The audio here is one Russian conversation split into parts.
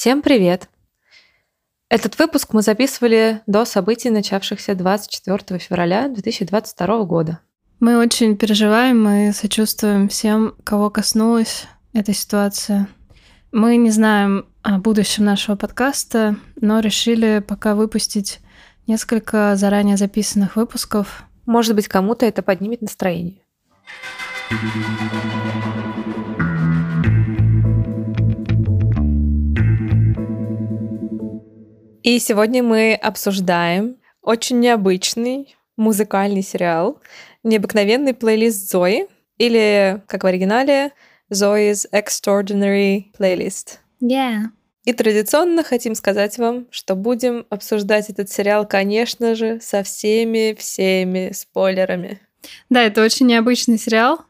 Всем привет! Этот выпуск мы записывали до событий, начавшихся 24 февраля 2022 года. Мы очень переживаем и сочувствуем всем, кого коснулась эта ситуация. Мы не знаем о будущем нашего подкаста, но решили пока выпустить несколько заранее записанных выпусков. Может быть, кому-то это поднимет настроение. И сегодня мы обсуждаем очень необычный музыкальный сериал, необыкновенный плейлист Зои, или, как в оригинале, Zoe's Extraordinary Playlist. Yeah. И традиционно хотим сказать вам, что будем обсуждать этот сериал, конечно же, со всеми-всеми спойлерами. Да, это очень необычный сериал.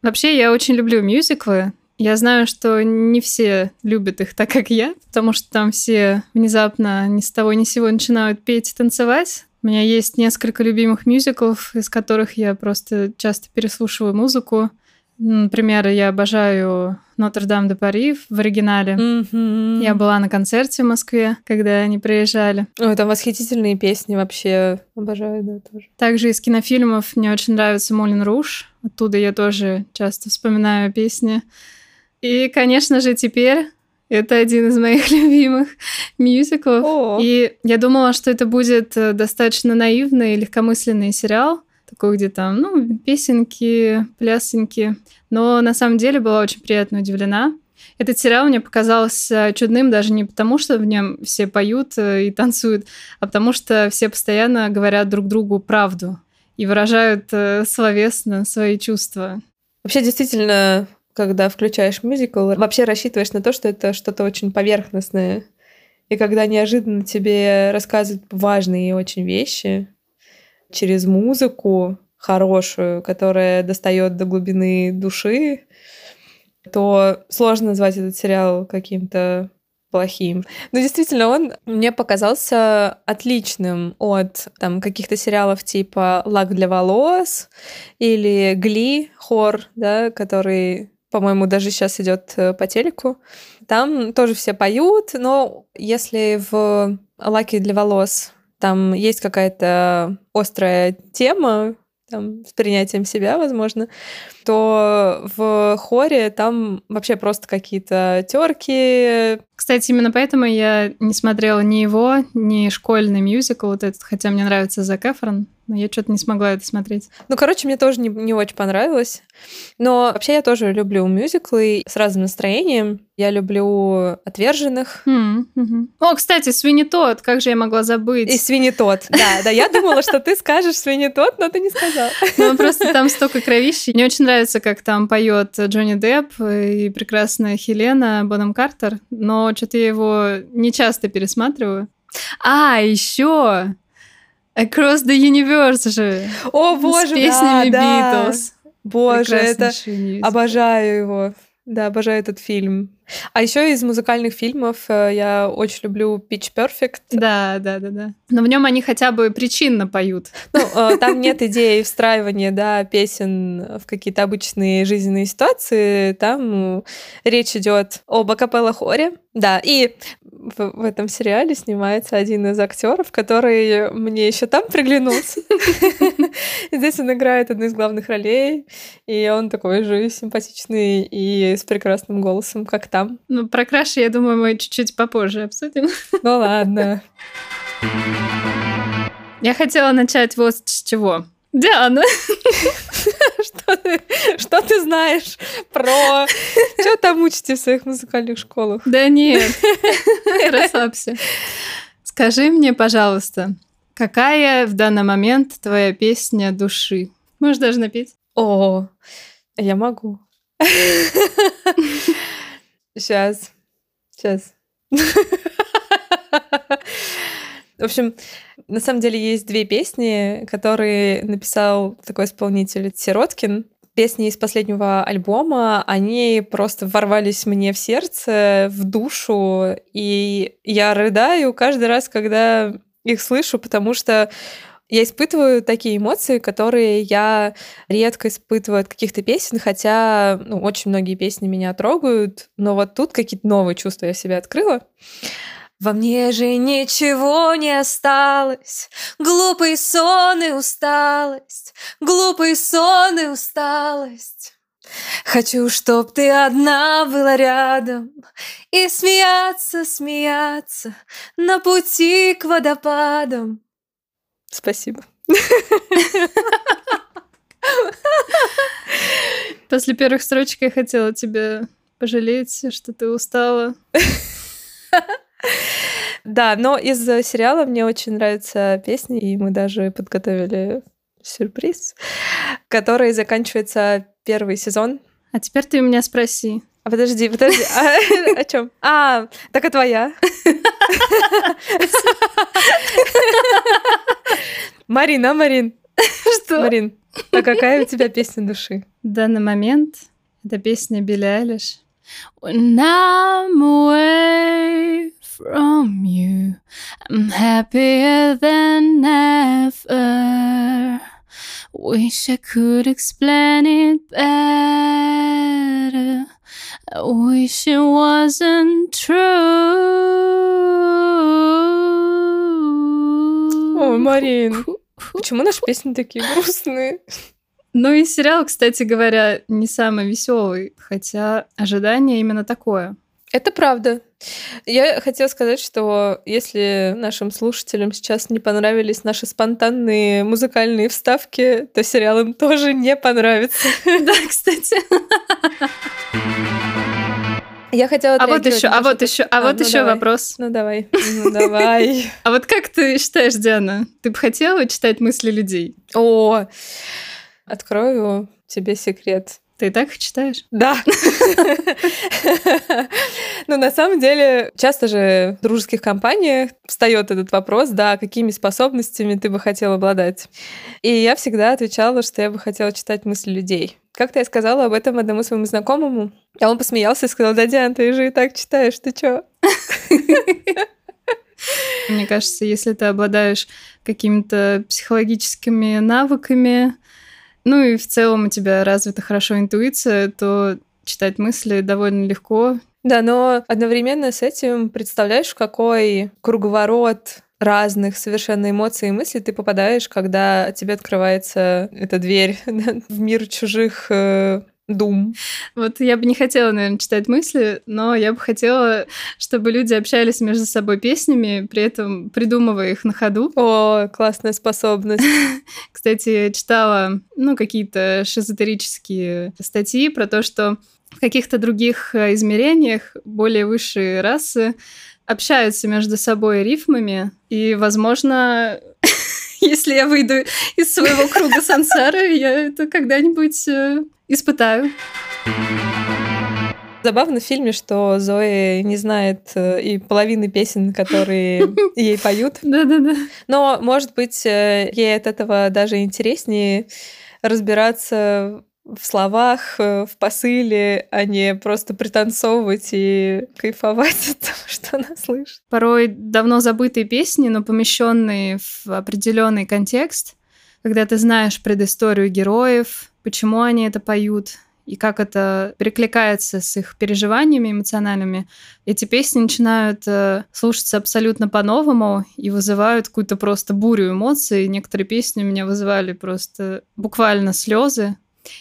Вообще, я очень люблю мюзиклы, я знаю, что не все любят их так, как я, потому что там все внезапно ни с того ни с сего начинают петь и танцевать. У меня есть несколько любимых мюзиклов, из которых я просто часто переслушиваю музыку. Например, я обожаю Нотр-Дам де Пари в оригинале. Mm-hmm. Я была на концерте в Москве, когда они приезжали. Ой, там восхитительные песни вообще. Обожаю, да, тоже. Также из кинофильмов мне очень нравится Молин Руш. Оттуда я тоже часто вспоминаю песни. И, конечно же, теперь это один из моих любимых мюзиклов. О. И я думала, что это будет э, достаточно наивный и легкомысленный сериал, такой, где там, ну, песенки, плясеньки. Но на самом деле была очень приятно удивлена. Этот сериал мне показался чудным даже не потому, что в нем все поют э, и танцуют, а потому что все постоянно говорят друг другу правду и выражают э, словесно свои чувства. Вообще, действительно, когда включаешь мюзикл, вообще рассчитываешь на то, что это что-то очень поверхностное. И когда неожиданно тебе рассказывают важные очень вещи через музыку хорошую, которая достает до глубины души, то сложно назвать этот сериал каким-то плохим. Но действительно, он мне показался отличным от там каких-то сериалов типа «Лак для волос» или «Гли», хор, да, который по-моему, даже сейчас идет э, по телеку. Там тоже все поют, но если в лаке для волос там есть какая-то острая тема, там, с принятием себя, возможно, то в хоре там вообще просто какие-то терки. Кстати, именно поэтому я не смотрела ни его, ни школьный мюзикл вот этот, хотя мне нравится Зак Эфрон но я что-то не смогла это смотреть. Ну, короче, мне тоже не, не очень понравилось. Но вообще я тоже люблю мюзиклы с разным настроением. Я люблю «Отверженных». Mm-hmm. О, кстати, «Свинни Тот», как же я могла забыть? И «Свинни Тот», да, да, я думала, что ты скажешь «Свинни Тот», но ты не сказал. Ну, просто там столько кровищи. Мне очень нравится, как там поет Джонни Депп и прекрасная Хелена Бонем Картер, но что-то я его не часто пересматриваю. А, еще Across the Universe же. О, боже, С песнями да, Beatles. Да. Боже, это... Обожаю его. Да, обожаю этот фильм. А еще из музыкальных фильмов э, я очень люблю Pitch Perfect. Да, да, да, да. Но в нем они хотя бы причинно поют. Ну, э, там нет идеи встраивания, да, песен в какие-то обычные жизненные ситуации. Там речь идет об акапелла хоре. Да, и в, в этом сериале снимается один из актеров, который мне еще там приглянулся. Здесь он играет одну из главных ролей, и он такой же симпатичный и с прекрасным голосом, как там. Ну, про краши, я думаю, мы чуть-чуть попозже обсудим. Ну ладно. Я хотела начать вот с чего. Диана. Что ты, что ты знаешь про... Что там учите в своих музыкальных школах? Да нет, расслабься. Скажи мне, пожалуйста, какая в данный момент твоя песня души? Можешь даже напеть? О, я могу. Сейчас. Сейчас. В общем, на самом деле есть две песни, которые написал такой исполнитель Сироткин. Песни из последнего альбома, они просто ворвались мне в сердце, в душу, и я рыдаю каждый раз, когда их слышу, потому что Я испытываю такие эмоции, которые я редко испытываю от каких-то песен, хотя ну, очень многие песни меня трогают, но вот тут какие-то новые чувства я в себе открыла. Во мне же ничего не осталось, глупый сон и усталость, глупый сон и усталость. Хочу, чтоб ты одна была рядом И смеяться, смеяться На пути к водопадам. Спасибо. После первых строчек я хотела тебя пожалеть, что ты устала. Да, но из сериала мне очень нравятся песни, и мы даже подготовили сюрприз, который заканчивается первый сезон. А теперь ты у меня спроси. А подожди, подожди, а, о чем? А, так и твоя. Марина, Марин. Что? Марин, а какая у тебя песня души? В данный момент это песня Билли Айлиш. When I'm away from you, I'm happier than ever. Wish I could explain it better. I wish it wasn't true. Ой, Марин, почему наши песни такие грустные? Ну и сериал, кстати говоря, не самый веселый, хотя ожидание именно такое. Это правда. Я хотела сказать, что если нашим слушателям сейчас не понравились наши спонтанные музыкальные вставки, то сериал им тоже не понравится. Да, кстати. Я хотела А вот еще, а вот еще, а вот еще вопрос. Ну давай, ну давай. А вот как ты считаешь, Диана, ты бы хотела читать мысли людей? О, открою тебе секрет. Ты и так их читаешь? Да. Ну, на самом деле, часто же в дружеских компаниях встает этот вопрос, да, какими способностями ты бы хотел обладать. И я всегда отвечала, что я бы хотела читать мысли людей. Как-то я сказала об этом одному своему знакомому, а он посмеялся и сказал, да, Диан, ты же и так читаешь, ты чё? Мне кажется, если ты обладаешь какими-то психологическими навыками, ну и в целом у тебя развита хорошо интуиция, то читать мысли довольно легко. Да, но одновременно с этим представляешь, какой круговорот разных совершенно эмоций и мыслей ты попадаешь, когда тебе открывается эта дверь в мир чужих э, дум. Вот я бы не хотела, наверное, читать мысли, но я бы хотела, чтобы люди общались между собой песнями, при этом придумывая их на ходу. О, классная способность. Кстати, читала, ну, какие-то шизотерические статьи про то, что в каких-то других измерениях более высшие расы общаются между собой рифмами, и, возможно, если я выйду из своего круга сансары, я это когда-нибудь э, испытаю. Забавно в фильме, что Зои не знает э, и половины песен, которые ей поют. Да-да-да. Но, может быть, э, ей от этого даже интереснее разбираться в словах, э, в посыле, а не просто пританцовывать и кайфовать от того, что она слышит. Порой давно забытые песни, но помещенные в определенный контекст, когда ты знаешь предысторию героев, почему они это поют, и как это перекликается с их переживаниями эмоциональными, эти песни начинают э, слушаться абсолютно по-новому и вызывают какую-то просто бурю эмоций. Некоторые песни у меня вызывали просто буквально слезы,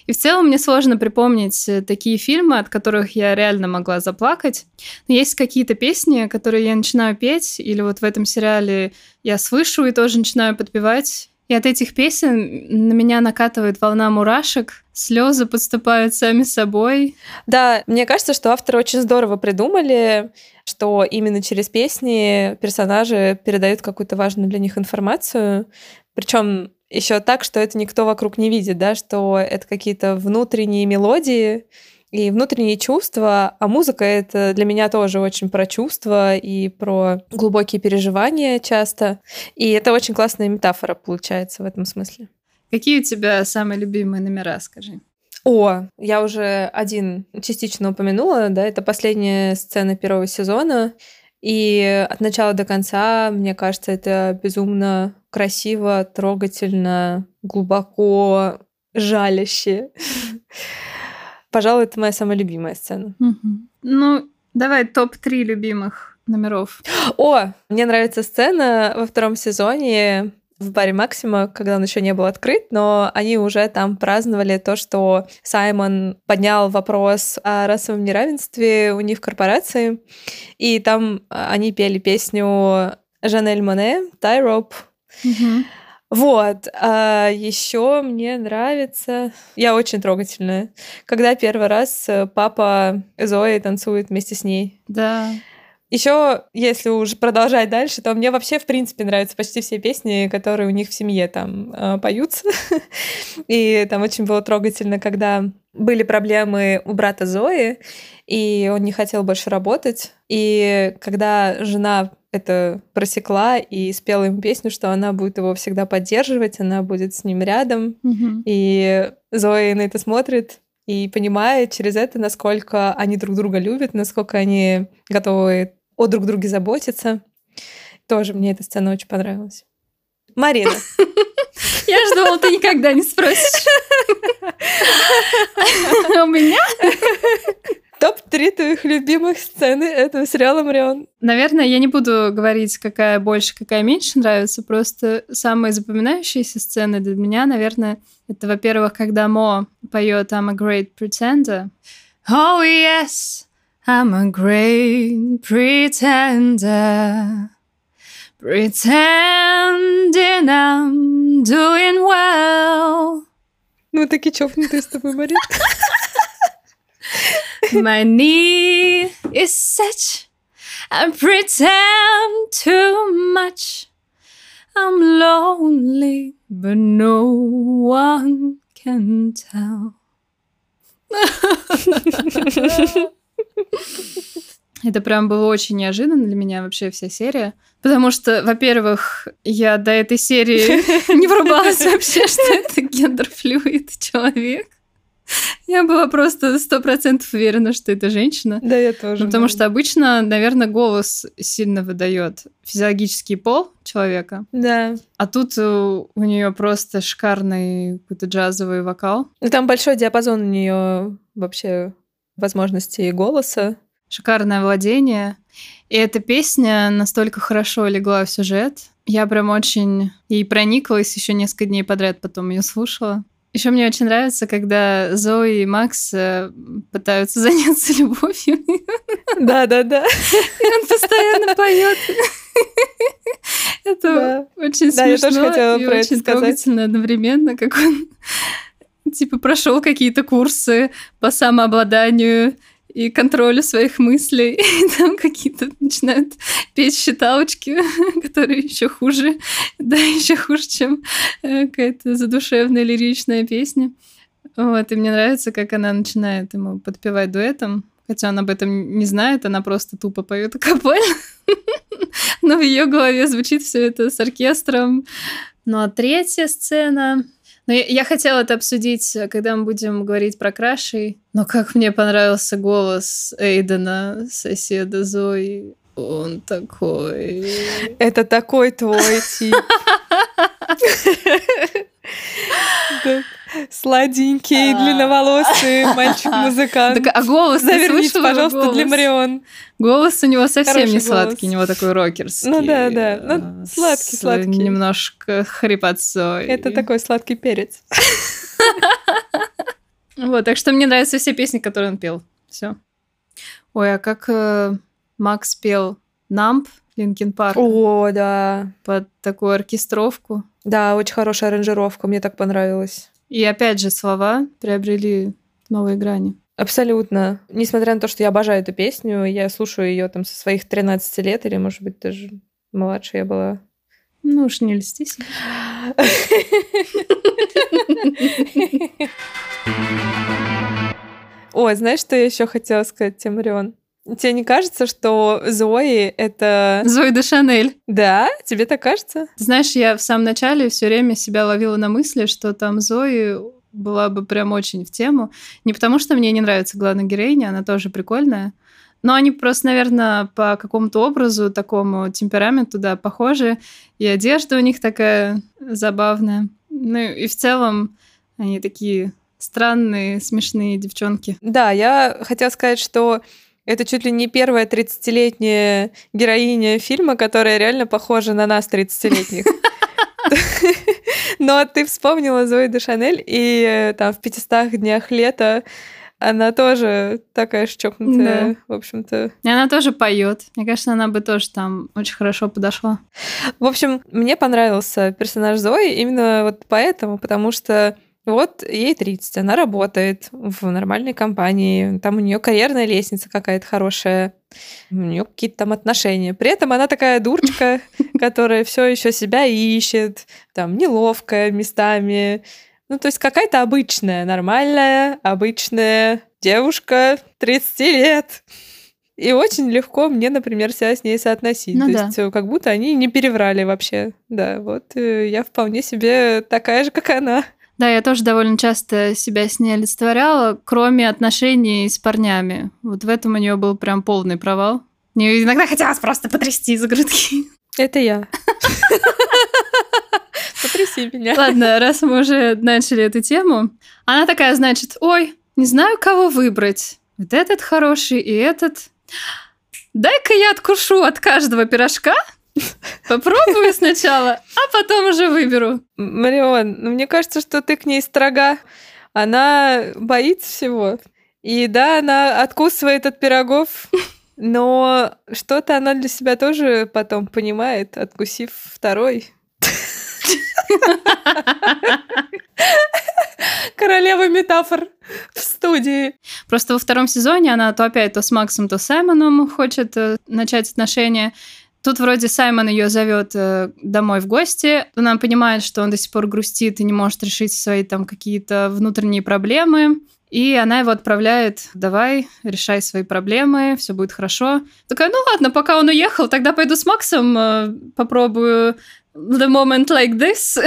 и в целом мне сложно припомнить э, такие фильмы, от которых я реально могла заплакать. Но есть какие-то песни, которые я начинаю петь, или вот в этом сериале я слышу и тоже начинаю подпевать. И от этих песен на меня накатывает волна мурашек, слезы подступают сами собой. Да, мне кажется, что авторы очень здорово придумали, что именно через песни персонажи передают какую-то важную для них информацию. Причем еще так, что это никто вокруг не видит, да, что это какие-то внутренние мелодии и внутренние чувства, а музыка это для меня тоже очень про чувства и про глубокие переживания часто. И это очень классная метафора получается в этом смысле. Какие у тебя самые любимые номера, скажи? О, я уже один частично упомянула, да, это последняя сцена первого сезона, И от начала до конца, мне кажется, это безумно красиво, трогательно, глубоко жаляще. Пожалуй, это моя самая любимая сцена. Ну, давай топ-3 любимых номеров. О, мне нравится сцена во втором сезоне в баре Максима, когда он еще не был открыт, но они уже там праздновали то, что Саймон поднял вопрос о расовом неравенстве у них в корпорации, и там они пели песню Жанель Моне «Тайроп». Вот. А еще мне нравится... Я очень трогательная. Когда первый раз папа Зои танцует вместе с ней. Да. Еще, если уже продолжать дальше, то мне вообще, в принципе, нравятся почти все песни, которые у них в семье там э, поются. И там очень было трогательно, когда были проблемы у брата Зои, и он не хотел больше работать. И когда жена это просекла и спела ему песню, что она будет его всегда поддерживать, она будет с ним рядом. Мгм. И Зоя на это смотрит и понимает через это, насколько они друг друга любят, насколько они готовы о друг друге заботиться. Тоже мне эта сцена очень понравилась. Марина. Я же думала, ты никогда не спросишь. У меня? Топ-3 твоих любимых сцены этого сериала «Марион». Наверное, я не буду говорить, какая больше, какая меньше нравится. Просто самые запоминающиеся сцены для меня, наверное, это, во-первых, когда Мо поет I'm a great pretender. Oh, yes, I'm a great pretender. Pretending I'm doing well. Ну, такие чокнутые с тобой, Марина. My knee is such I pretend too much. I'm lonely, but no one can tell. Это прям было очень неожиданно для меня вообще вся серия. Потому что, во-первых, я до этой серии не врубалась вообще, что это гендер-флюид человек. Я была просто сто процентов уверена, что это женщина. Да, я тоже. Ну, потому что обычно, наверное, голос сильно выдает физиологический пол человека. Да. А тут у, у нее просто шикарный какой-то джазовый вокал. Ну, там большой диапазон у нее вообще возможностей голоса. Шикарное владение. И эта песня настолько хорошо легла в сюжет. Я прям очень ей прониклась еще несколько дней подряд, потом ее слушала. Еще мне очень нравится, когда Зои и Макс э, пытаются заняться любовью. Да, да, да. И он постоянно поет. Это Да. очень Да, смешно и очень трогательно одновременно, как он типа прошел какие-то курсы по самообладанию и контролю своих мыслей, и там какие-то начинают петь считалочки, которые еще хуже, да, еще хуже, чем э, какая-то задушевная лиричная песня. Вот, и мне нравится, как она начинает ему подпевать дуэтом, хотя он об этом не знает, она просто тупо поет акапель. Но в ее голове звучит все это с оркестром. Ну а третья сцена... Ну, я, я хотела это обсудить, когда мы будем говорить про крашей. Но как мне понравился голос Эйдена, соседа Зои. Он такой... Это такой твой тип. Сладенький, длинноволосый мальчик-музыкант. Так, а голос Заверните, пожалуйста, для? Марион. Голос у него совсем не сладкий, у него такой рокерский. Ну да, да. Ну, э, сладкий, сладкий. Немножко хрипотцой. Это такой сладкий перец. Вот, так что мне нравятся все песни, которые он пел. Все. Ой, а как э, Макс пел Numb Linkin Park О, да. под такую оркестровку. Да, очень хорошая аранжировка, мне так понравилось. И опять же слова приобрели новые грани. Абсолютно. Несмотря на то, что я обожаю эту песню, я слушаю ее там со своих 13 лет, или, может быть, даже младше я была. Ну уж не льсти себе. Ой, знаешь, что я еще хотела сказать, тебе, Марион? Тебе не кажется, что Зои это... Зои де Шанель. Да? Тебе так кажется? Знаешь, я в самом начале все время себя ловила на мысли, что там Зои была бы прям очень в тему. Не потому, что мне не нравится главная героиня, она тоже прикольная, Но они просто, наверное, по какому-то образу, такому темпераменту, да, похожи. И одежда у них такая забавная. Ну и в целом они такие странные, смешные девчонки. Да, я хотела сказать, что это чуть ли не первая 30-летняя героиня фильма, которая реально похожа на нас, 30-летних. Но ты вспомнила Зои де Шанель, и э, там в 500 днях лета она тоже такая чокнутая, да. в общем-то. И она тоже поет. Мне кажется, она бы тоже там очень хорошо подошла. В общем, мне понравился персонаж Зои именно вот поэтому, потому что вот ей 30, она работает в нормальной компании, там у нее карьерная лестница какая-то хорошая, у нее какие-то там отношения. При этом она такая дурочка, которая все еще себя ищет, там неловкая местами. Ну, то есть какая-то обычная, нормальная, обычная девушка 30 лет. И очень легко мне, например, себя с ней соотносить. Ну, То да. есть э, как будто они не переврали вообще. Да, вот э, я вполне себе такая же, как она. Да, я тоже довольно часто себя с ней олицетворяла, кроме отношений с парнями. Вот в этом у нее был прям полный провал. Мне иногда хотелось просто потрясти за грудки. Это я. Потряси меня. Ладно, раз мы уже начали эту тему. Она такая, значит, ой, не знаю, кого выбрать. Вот этот хороший и этот. Дай-ка я откушу от каждого пирожка, Попробую сначала, а потом уже выберу. Марион, ну мне кажется, что ты к ней строга. Она боится всего. И да, она откусывает от пирогов, но что-то она для себя тоже потом понимает, откусив второй. Королева метафор в студии. Просто во втором сезоне она то опять то с Максом, то с Саймоном хочет э, начать отношения. Тут вроде Саймон ее зовет э, домой в гости. Она понимает, что он до сих пор грустит и не может решить свои там какие-то внутренние проблемы. И она его отправляет, давай, решай свои проблемы, все будет хорошо. Такая, ну ладно, пока он уехал, тогда пойду с Максом, э, попробую the moment like this.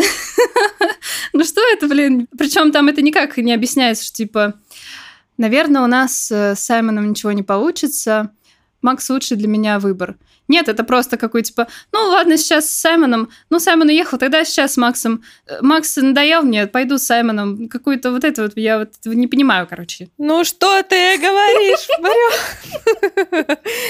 ну что это, блин? Причем там это никак не объясняется, что типа, наверное, у нас э, с Саймоном ничего не получится. Макс лучший для меня выбор. Нет, это просто какой типа, ну ладно, сейчас с Саймоном, ну Саймон уехал, тогда сейчас с Максом. Макс надоел мне, пойду с Саймоном. Какую-то вот это вот, я вот не понимаю, короче. Ну что ты говоришь,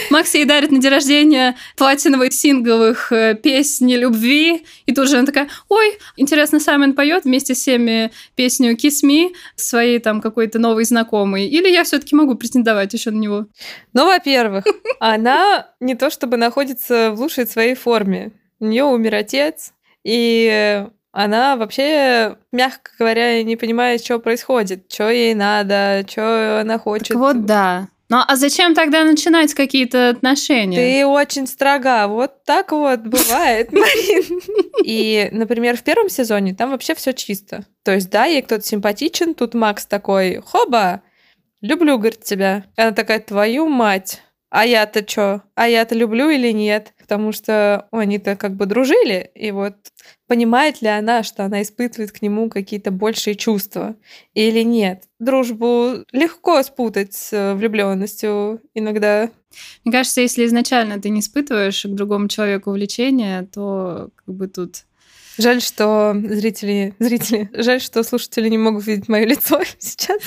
Макс ей дарит на день рождения платиновых сингловых э, песни любви, и тут же она такая, ой, интересно, Саймон поет вместе с всеми песню Kiss Me своей там какой-то новой знакомой, или я все-таки могу претендовать еще на него? Ну, во-первых, она не то чтобы находится в лучшей своей форме. У нее умер отец, и она вообще, мягко говоря, не понимает, что происходит, что ей надо, что она хочет. Так вот да. Ну а зачем тогда начинать какие-то отношения? Ты очень строга. Вот так вот бывает, Марин. И, например, в первом сезоне там вообще все чисто. То есть, да, ей кто-то симпатичен, тут Макс такой, хоба, люблю, говорит, тебя. Она такая, твою мать. А я-то что? А я-то люблю или нет? Потому что они-то как бы дружили, и вот понимает ли она, что она испытывает к нему какие-то большие чувства или нет? Дружбу легко спутать с влюбленностью иногда. Мне кажется, если изначально ты не испытываешь к другому человеку влечения, то как бы тут Жаль, что зрители, зрители, жаль, что слушатели не могут видеть мое лицо сейчас.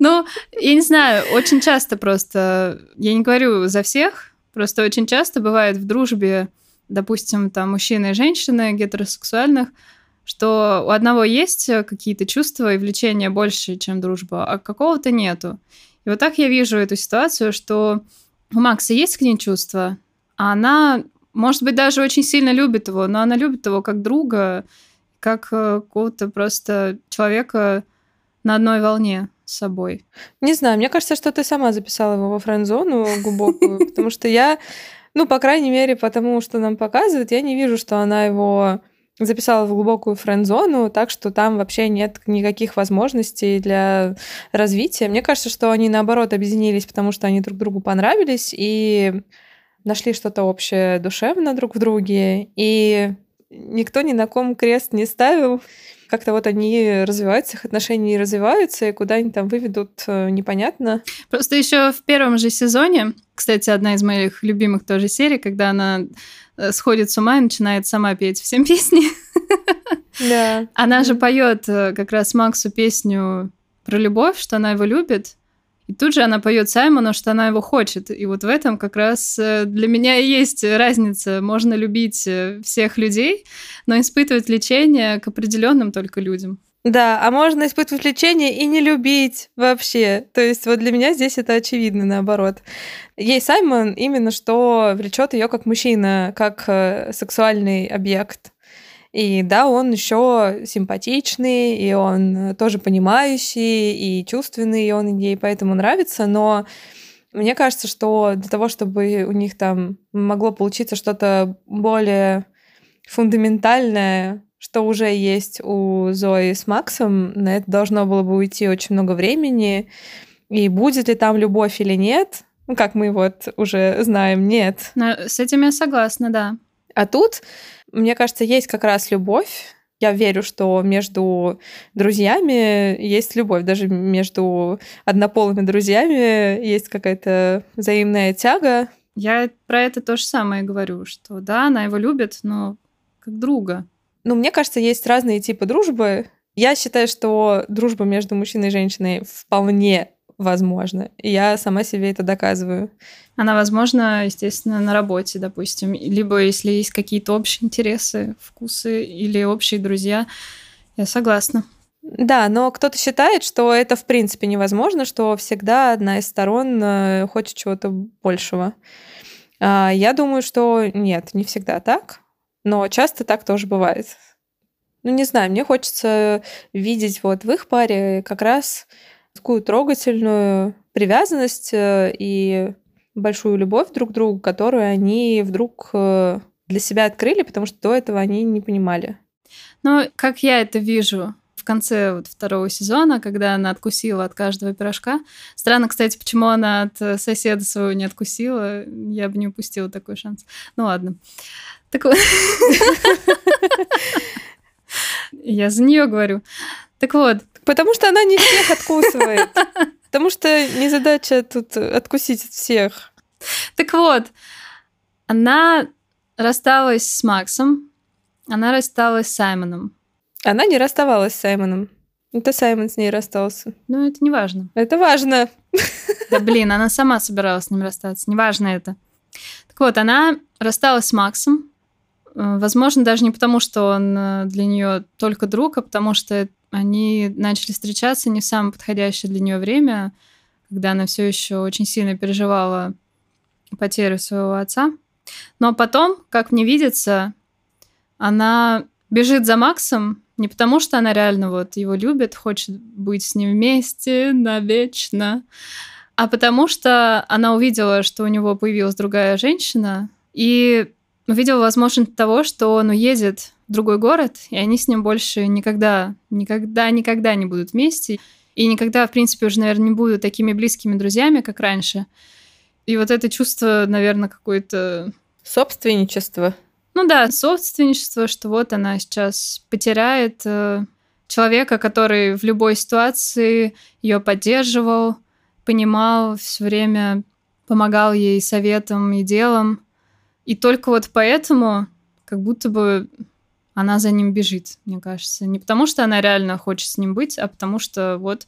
Ну, я не знаю, очень часто просто, я не говорю за всех, просто очень часто бывает в дружбе, допустим, там мужчины и женщины гетеросексуальных, что у одного есть какие-то чувства и влечения больше, чем дружба, а какого-то нету. И вот так я вижу эту ситуацию, что у Макса есть к ней чувства, а она может быть, даже очень сильно любит его, но она любит его как друга, как э, какого-то просто человека на одной волне с собой. Не знаю, мне кажется, что ты сама записала его во френд-зону глубокую, потому что я, ну, по крайней мере, потому что нам показывают, я не вижу, что она его записала в глубокую френд-зону, так что там вообще нет никаких возможностей для развития. Мне кажется, что они, наоборот, объединились, потому что они друг другу понравились, и нашли что-то общее душевно друг в друге. И никто ни на ком крест не ставил. Как-то вот они развиваются, их отношения развиваются, и куда они там выведут, э, непонятно. Просто еще в первом же сезоне, кстати, одна из моих любимых тоже серий, когда она э, сходит с ума и начинает сама петь всем песни. Да. Она же поет э, как раз Максу песню про любовь, что она его любит. И тут же она поет Саймону, что она его хочет. И вот в этом как раз э, для меня и есть разница. Можно любить э, всех людей, но испытывать лечение к определенным только людям. Да, а можно испытывать влечение и не любить вообще. То есть вот для меня здесь это очевидно наоборот. Ей Саймон именно что влечет ее как мужчина, как э, сексуальный объект. И да, он еще симпатичный, и он тоже понимающий, и чувственный, и он ей поэтому нравится, но мне кажется, что для того, чтобы у них там могло получиться что-то более фундаментальное, что уже есть у Зои с Максом, на это должно было бы уйти очень много времени. И будет ли там любовь или нет, ну, как мы вот уже знаем, нет. Но с этим я согласна, да. А тут мне кажется, есть как раз любовь. Я верю, что между друзьями есть любовь. Даже между однополыми друзьями есть какая-то взаимная тяга. Я про это то же самое говорю, что да, она его любит, но как друга. Ну, мне кажется, есть разные типы дружбы. Я считаю, что дружба между мужчиной и женщиной вполне возможно. И я сама себе это доказываю. Она возможна, естественно, на работе, допустим. Либо если есть какие-то общие интересы, вкусы или общие друзья. Я согласна. Да, но кто-то считает, что это в принципе невозможно, что всегда одна из сторон э, хочет чего-то большего. А, я думаю, что нет, не всегда так, но часто так тоже бывает. Ну, не знаю, мне хочется видеть вот в их паре как раз такую трогательную привязанность э, и большую любовь друг к другу, которую они вдруг э, для себя открыли, потому что до этого они не понимали. Ну, как я это вижу, в конце вот второго сезона, когда она откусила от каждого пирожка. Странно, кстати, почему она от э, соседа своего не откусила. Я бы не упустила такой шанс. Ну ладно. Так вот. Я за нее говорю. Так вот, Потому что она не всех откусывает. Потому что не задача тут откусить от всех. Так вот, она рассталась с Максом, она рассталась с Саймоном. Она не расставалась с Саймоном. Это Саймон с ней расстался. Ну, это не важно. Это важно. Да блин, она сама собиралась с ним расстаться. Неважно это. Так вот, она рассталась с Максом. Э, возможно, даже не потому, что он э, для нее только друг, а потому что они начали встречаться не в самое подходящее для нее время, когда она все еще очень сильно переживала потерю своего отца. Но потом, как мне видится, она бежит за Максом не потому, что она реально вот его любит, хочет быть с ним вместе навечно, а потому что она увидела, что у него появилась другая женщина, и увидела возможность того, что он уедет в другой город, и они с ним больше никогда, никогда, никогда не будут вместе. И никогда, в принципе, уже, наверное, не будут такими близкими друзьями, как раньше. И вот это чувство, наверное, какое-то... Собственничество. Ну да, собственничество, что вот она сейчас потеряет э, человека, который в любой ситуации ее поддерживал, понимал, все время помогал ей советом и делом. И только вот поэтому как будто бы она за ним бежит, мне кажется. Не потому, что она реально хочет с ним быть, а потому что вот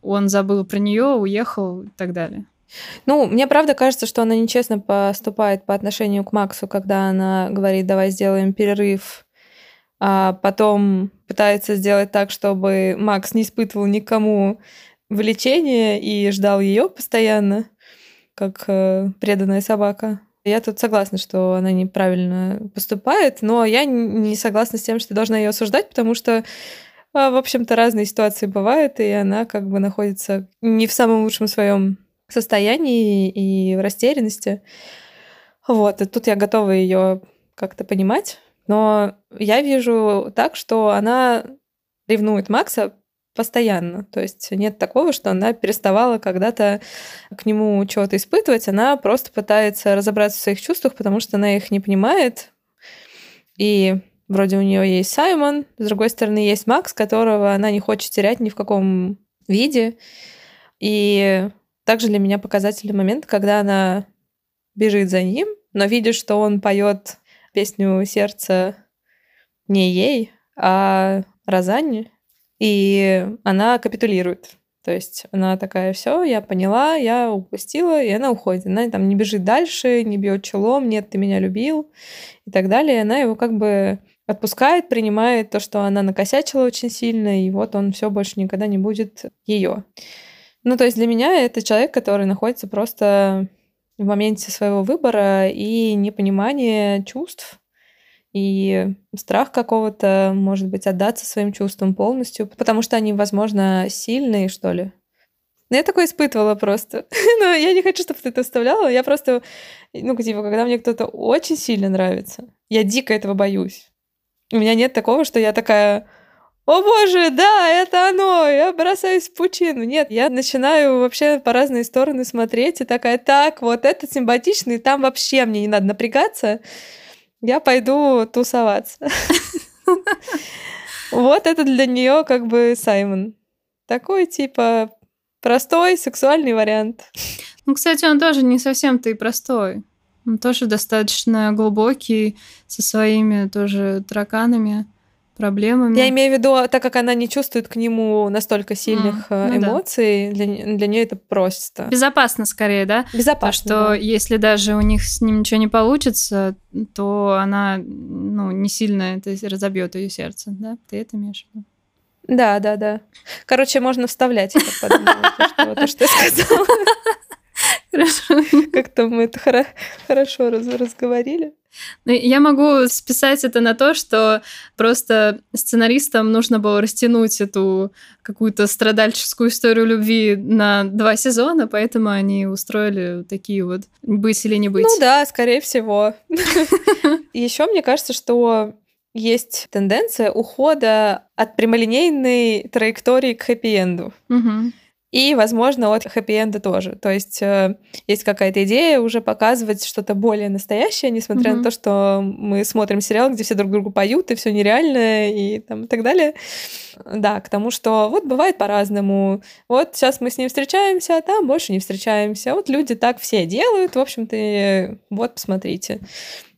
он забыл про нее, уехал и так далее. Ну, мне правда кажется, что она нечестно поступает по отношению к Максу, когда она говорит, давай сделаем перерыв, а потом пытается сделать так, чтобы Макс не испытывал никому влечения и ждал ее постоянно, как э, преданная собака. Я тут согласна, что она неправильно поступает, но я не согласна с тем, что должна ее осуждать, потому что а, в общем-то, разные ситуации бывают, и она как бы находится не в самом лучшем своем состоянии и в растерянности. Вот, и тут я готова ее как-то понимать. Но я вижу так, что она ревнует Макса постоянно. То есть нет такого, что она переставала когда-то к нему чего-то испытывать, она просто пытается разобраться в своих чувствах, потому что она их не понимает. И вроде у нее есть Саймон, с другой стороны есть Макс, которого она не хочет терять ни в каком виде. И также для меня показательный момент, когда она бежит за ним, но видит, что он поет песню сердца не ей, а Розанне, и она капитулирует. То есть она такая, все, я поняла, я упустила, и она уходит. Она там не бежит дальше, не бьет челом, нет, ты меня любил и так далее. Она его как бы отпускает, принимает то, что она накосячила очень сильно, и вот он все больше никогда не будет ее. Ну, то есть для меня это человек, который находится просто в моменте своего выбора и непонимания чувств, и страх какого-то, может быть, отдаться своим чувствам полностью, потому что они, возможно, сильные, что ли. Ну, я такое испытывала просто. Но я не хочу, чтобы ты это вставляла. Я просто, ну, типа, когда мне кто-то очень сильно нравится, я дико этого боюсь. У меня нет такого, что я такая, о боже, да, это оно, я бросаюсь в пучину. Нет, я начинаю вообще по разные стороны смотреть и такая, так, вот этот симпатичный, там вообще мне не надо напрягаться я пойду тусоваться. Вот это для нее как бы Саймон. Такой типа простой сексуальный вариант. Ну, кстати, он тоже не совсем-то и простой. Он тоже достаточно глубокий, со своими тоже тараканами проблемами. Я имею в виду, так как она не чувствует к нему настолько сильных mm, ну эмоций, да. для, для нее это просто. Безопасно скорее, да? Безопасно. То, что да. если даже у них с ним ничего не получится, то она ну, не сильно это разобьет ее сердце, да? Ты это имеешь в виду? Да, да, да. Короче, можно вставлять, я подумала, то, что я сказала. Как-то мы это хорошо разговорили. Ну, я могу списать это на то, что просто сценаристам нужно было растянуть эту какую-то страдальческую историю любви на два сезона, поэтому они устроили такие вот быть или не быть. Ну да, скорее всего. Еще мне кажется, что есть тенденция ухода от прямолинейной траектории к хэппи-энду. Угу. И, возможно, от хэппи-энда тоже. То есть э, есть какая-то идея уже показывать что-то более настоящее, несмотря mm-hmm. на то, что мы смотрим сериал, где все друг другу поют, и все нереально, и там и так далее. Да, к тому, что вот бывает по-разному. Вот сейчас мы с ним встречаемся, а там больше не встречаемся. Вот люди так все делают. В общем-то, вот, посмотрите.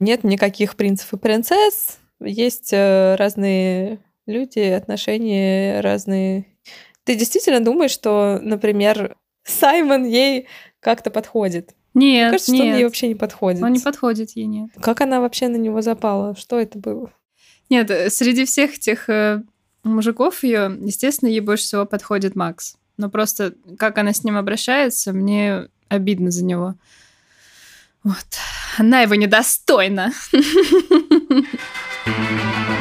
Нет никаких принцев и принцесс. Есть э, разные люди, отношения разные ты действительно думаешь, что, например, Саймон ей как-то подходит? Нет, Мне кажется, нет. что он ей вообще не подходит. Он не подходит ей, нет. Как она вообще на него запала? Что это было? Нет, э, среди всех этих э, мужиков ее, естественно, ей больше всего подходит Макс. Но просто как она с ним обращается, мне обидно за него. Вот. Она его недостойна.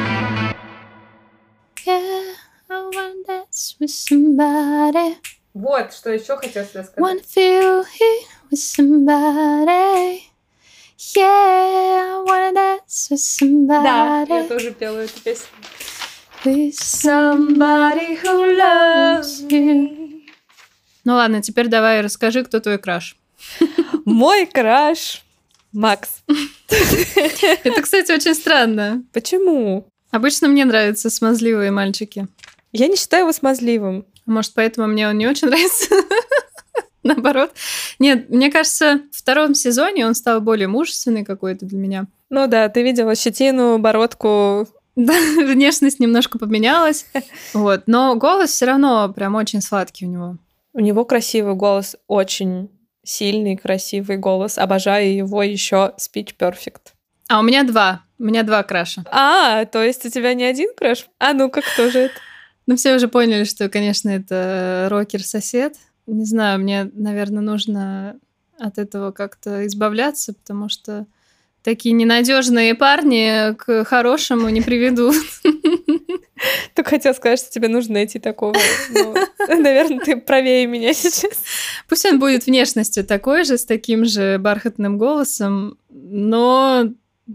dance with somebody. Вот, что еще хотел сказать. Wanna feel it with somebody. Yeah, I wanna dance with somebody. Да, я тоже пела эту песню. With somebody who loves you. Ну ладно, теперь давай расскажи, кто твой краш. Мой краш Макс. Это, кстати, очень странно. Почему? Обычно мне нравятся смазливые мальчики. Я не считаю его смазливым. Может, поэтому мне он не очень нравится? Наоборот. Нет, мне кажется, в втором сезоне он стал более мужественный какой-то для меня. Ну да, ты видела щетину, бородку. Да, внешность немножко поменялась. Вот. Но голос все равно прям очень сладкий у него. У него красивый голос, очень сильный, красивый голос. Обожаю его еще Speech Perfect. А у меня два. У меня два краша. А, то есть у тебя не один краш? А ну-ка, кто же это? Ну, все уже поняли, что, конечно, это рокер-сосед. Не знаю, мне, наверное, нужно от этого как-то избавляться, потому что такие ненадежные парни к хорошему не приведут. Только хотел сказать, что тебе нужно найти такого. Но, наверное, ты правее меня сейчас. Пусть он будет внешностью такой же, с таким же бархатным голосом, но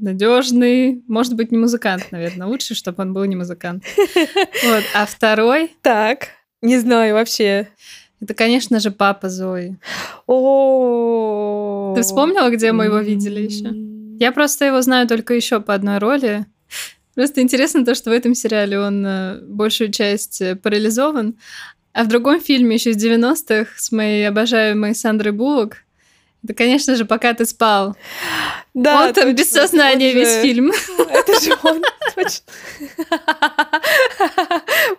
надежный, может быть, не музыкант, наверное. Лучше, чтобы он был не музыкант. Вот. А второй... Так, не знаю вообще. Это, конечно же, папа Зои. О. Ты вспомнила, где мы его видели еще? Я просто его знаю только еще по одной роли. Просто интересно то, что в этом сериале он э, большую часть э, парализован, а в другом фильме еще из 90-х с моей обожаемой Сандрой Буллок да, конечно же, пока ты спал. Да, он там без сознания весь же... фильм. Это же он, точно.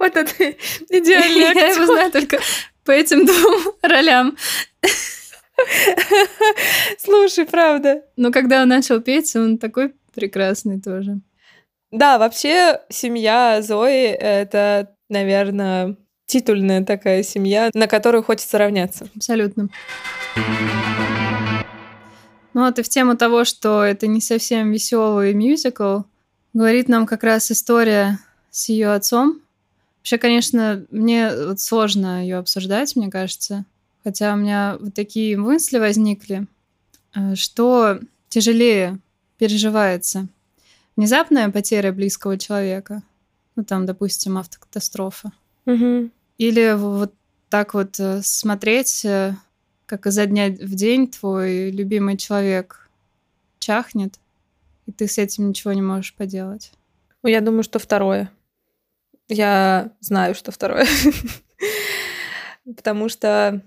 Вот это идеальный Я его знаю только по этим двум ролям. Слушай, правда. Но когда он начал петь, он такой прекрасный тоже. Да, вообще семья Зои — это, наверное, титульная такая семья, на которую хочется равняться. Абсолютно. Ну вот и в тему того, что это не совсем веселый мюзикл, говорит нам как раз история с ее отцом. Вообще, конечно, мне вот сложно ее обсуждать, мне кажется. Хотя у меня вот такие мысли возникли, э, что тяжелее переживается. Внезапная потеря близкого человека, ну там, допустим, автокатастрофа. Угу. Или вот так вот э, смотреть э, как изо дня в день твой любимый человек чахнет, и ты с этим ничего не можешь поделать? Ну, я думаю, что второе. Я знаю, что второе. Потому что,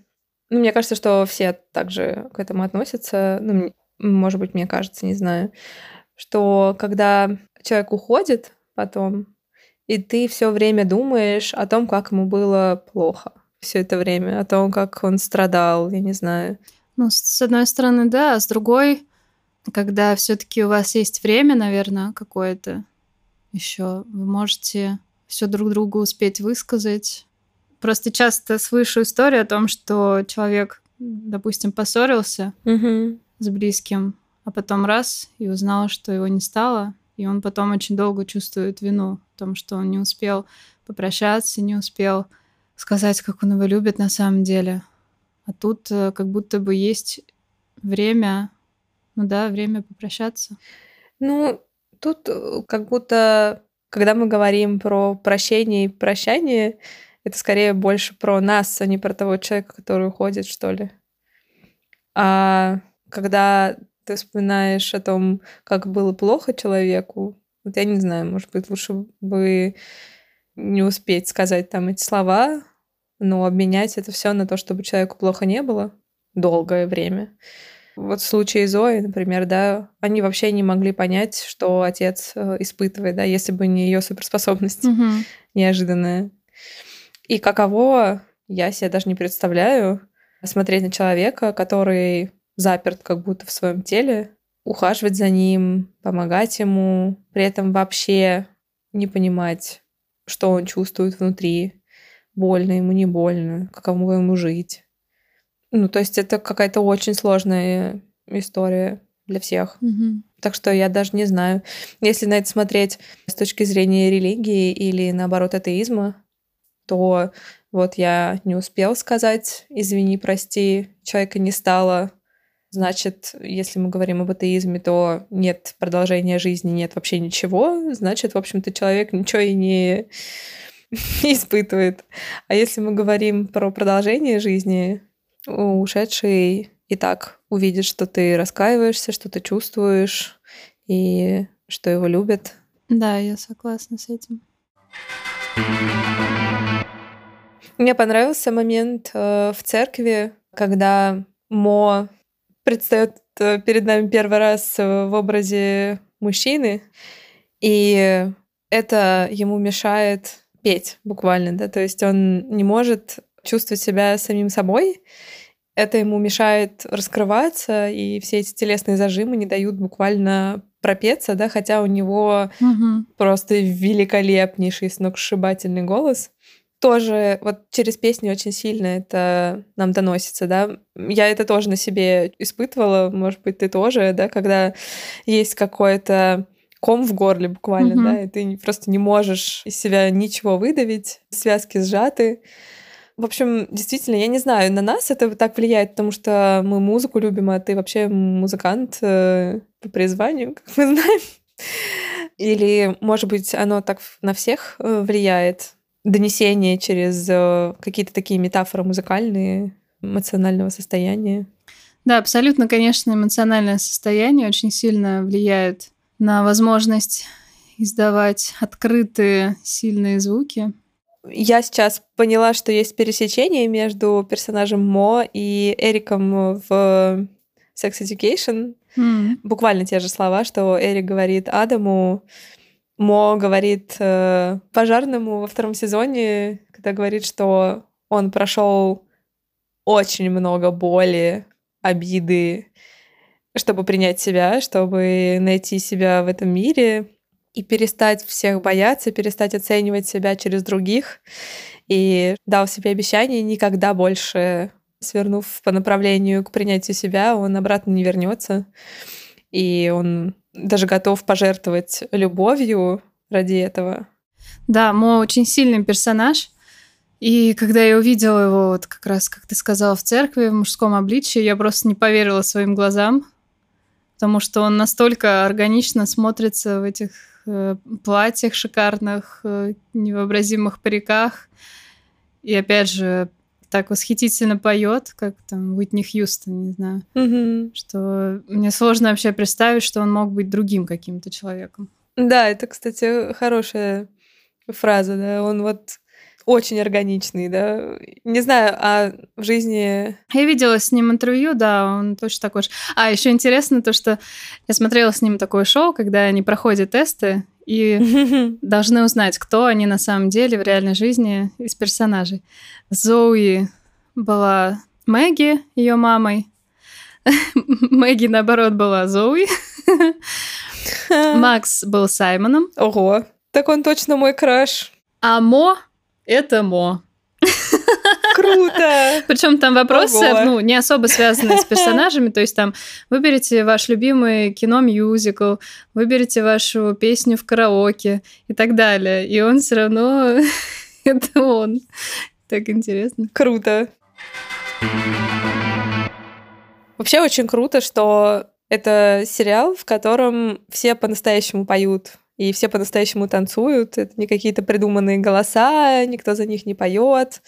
ну, мне кажется, что все также к этому относятся. Ну, может быть, мне кажется, не знаю. Что когда человек уходит потом, и ты все время думаешь о том, как ему было плохо все это время, о том, как он страдал, я не знаю. Ну, с одной стороны, да, а с другой, когда все-таки у вас есть время, наверное, какое-то еще, вы можете все друг другу успеть высказать. Просто часто слышу историю о том, что человек, допустим, поссорился угу. с близким, а потом раз и узнал, что его не стало, и он потом очень долго чувствует вину в том, что он не успел попрощаться, не успел сказать, как он его любит на самом деле. А тут э, как будто бы есть время, ну да, время попрощаться. Ну, тут э, как будто, когда мы говорим про прощение и прощание, это скорее больше про нас, а не про того человека, который уходит, что ли. А когда ты вспоминаешь о том, как было плохо человеку, вот я не знаю, может быть, лучше бы не успеть сказать там эти слова, но обменять это все на то, чтобы человеку плохо не было долгое время. Вот в случае Зои, например, да, они вообще не могли понять, что отец э, испытывает, да, если бы не ее суперспособность угу. неожиданная. И каково, я себе даже не представляю, смотреть на человека, который заперт как будто в своем теле, ухаживать за ним, помогать ему, при этом вообще не понимать, что он чувствует внутри, больно ему, не больно, каково ему жить. Ну, то есть это какая-то очень сложная история для всех. Угу. Так что я даже не знаю. Если на это смотреть с точки зрения религии или, наоборот, атеизма, то вот я не успел сказать «извини, прости», человека не стало, значит, если мы говорим об атеизме, то нет продолжения жизни, нет вообще ничего, значит, в общем-то, человек ничего и не испытывает. А если мы говорим про продолжение жизни, ушедший и так увидит, что ты раскаиваешься, что ты чувствуешь, и что его любят. Да, я согласна с этим. Мне понравился момент э, в церкви, когда Мо предстает э, перед нами первый раз в образе мужчины, и это ему мешает петь буквально, да, то есть он не может чувствовать себя самим собой, это ему мешает раскрываться, и все эти телесные зажимы не дают буквально пропеться, да, хотя у него угу. просто великолепнейший сногсшибательный голос. Тоже вот через песни очень сильно это нам доносится, да. Я это тоже на себе испытывала, может быть, ты тоже, да, когда есть какое-то ком в горле буквально, mm-hmm. да, и ты просто не можешь из себя ничего выдавить, связки сжаты. В общем, действительно, я не знаю, на нас это так влияет, потому что мы музыку любим, а ты вообще музыкант э, по призванию, как мы знаем. Или, может быть, оно так на всех э, влияет. Донесение через э, какие-то такие метафоры музыкальные, эмоционального состояния. Да, абсолютно, конечно, эмоциональное состояние очень сильно влияет на возможность издавать открытые, сильные звуки. Я сейчас поняла, что есть пересечение между персонажем Мо и Эриком в Sex Education. Mm. Буквально те же слова, что Эрик говорит Адаму, Мо говорит э, пожарному во втором сезоне, когда говорит, что он прошел очень много боли, обиды, чтобы принять себя, чтобы найти себя в этом мире и перестать всех бояться, перестать оценивать себя через других. И дал себе обещание никогда больше, свернув по направлению к принятию себя, он обратно не вернется. И он даже готов пожертвовать любовью ради этого. Да, Мо очень сильный персонаж. И когда я увидела его, вот как раз, как ты сказала, в церкви, в мужском обличии, я просто не поверила своим глазам, потому что он настолько органично смотрится в этих э, платьях шикарных, э, невообразимых париках. И опять же, так восхитительно поет, как там Уитни Хьюстон, не знаю, mm-hmm. что мне сложно вообще представить, что он мог быть другим каким-то человеком. Да, это, кстати, хорошая фраза, да. Он вот очень органичный, да. Не знаю, а в жизни... Я видела с ним интервью, да, он точно такой же. А, еще интересно то, что я смотрела с ним такое шоу, когда они проходят тесты и должны узнать, кто они на самом деле в реальной жизни из персонажей. Зои была Мэгги, ее мамой. Мэгги, наоборот, была Зои. Макс был Саймоном. Ого, так он точно мой краш. А Мо это Мо. Круто! Причем там вопросы, ну, не особо связанные с персонажами, то есть там выберите ваш любимый кино-мюзикл, выберите вашу песню в караоке и так далее. И он все равно это он. Так интересно. Круто. Вообще очень круто, что это сериал, в котором все по-настоящему поют и все по-настоящему танцуют. Это не какие-то придуманные голоса, никто за них не поет.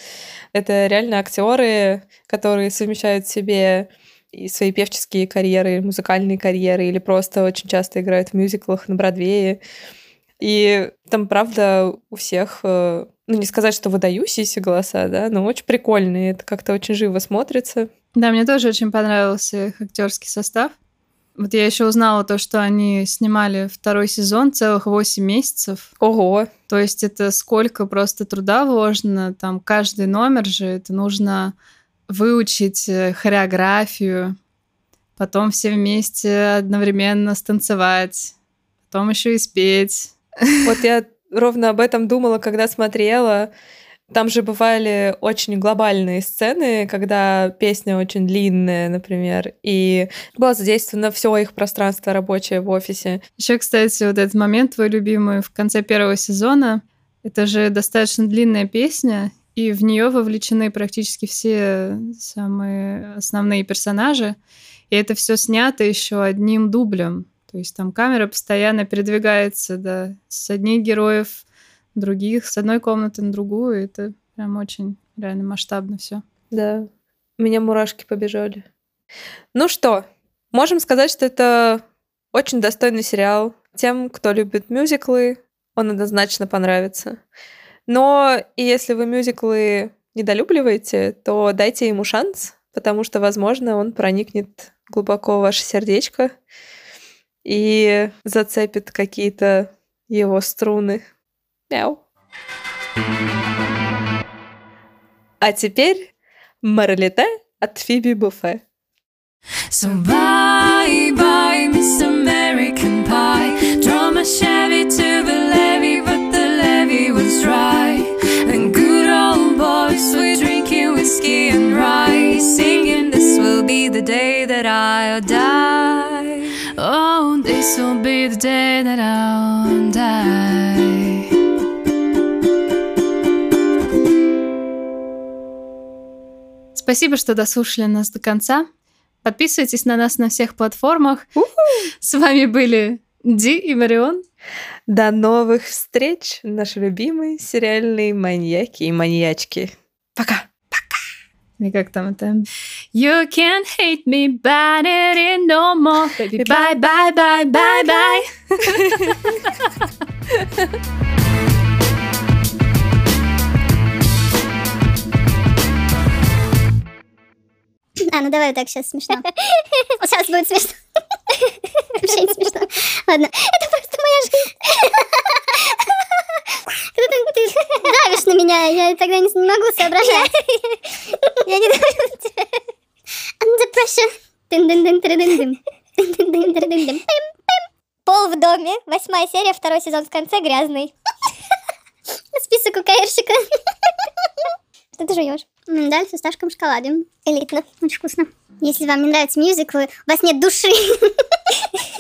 Это реально актеры, которые совмещают в себе и свои певческие карьеры, музыкальные карьеры, или просто очень часто играют в мюзиклах на Бродвее. И там, правда, у всех, э, ну, не сказать, что выдающиеся голоса, да, но очень прикольные. Это как-то очень живо смотрится. Да, мне тоже очень понравился их актерский состав. Вот я еще узнала то, что они снимали второй сезон целых 8 месяцев. Ого! То есть это сколько просто труда вложено. Там каждый номер же, это нужно выучить э, хореографию, потом все вместе одновременно станцевать, потом еще и спеть. Вот я ровно об этом думала, когда смотрела. Там же бывали очень глобальные сцены, когда песня очень длинная, например, и было задействовано все их пространство рабочее в офисе. Еще, кстати, вот этот момент твой любимый в конце первого сезона. Это же достаточно длинная песня, и в нее вовлечены практически все самые основные персонажи. И это все снято еще одним дублем. То есть там камера постоянно передвигается да, с одних героев других с одной комнаты на другую. Это прям очень реально масштабно все. Да, у меня мурашки побежали. Ну что, можем сказать, что это очень достойный сериал. Тем, кто любит мюзиклы, он однозначно понравится. Но и если вы мюзиклы недолюбливаете, то дайте ему шанс, потому что, возможно, он проникнет глубоко в ваше сердечко и зацепит какие-то его струны. Мяу. А теперь Марлите от Фиби Буфе. So bye bye, Miss American Pie. Drove my Chevy to the levee, but the levee was dry. And good old boys were drinking whiskey and rye, singing, This will be the day that I'll die. Oh, this will be the day that I'll die. Спасибо, что дослушали нас до конца. Подписывайтесь на нас на всех платформах. У-ху! С вами были Ди и Марион. До новых встреч, наши любимые сериальные маньяки и маньячки. Пока! Пока! И как там это? You can't hate me, but it no more. Baby, bye, bye, bye, bye, bye. А, ну давай так, сейчас смешно. Сейчас будет смешно. Вообще не смешно. Ладно, это просто моя жизнь. Ты, давишь на меня, я тогда не, могу соображать. Я не давлю на тебя. Under pressure. Дын-дын-дын-тры-дын-дым. Дын-дын-дын-тры-дын-дым. Пим-пим. Пол в доме. Восьмая серия, второй сезон в конце грязный. Список у каирщика. Что ты жуешь? Да, с фисташком шоколаде. Элитно. Очень вкусно. Если вам не нравятся мюзиклы, у вас нет души.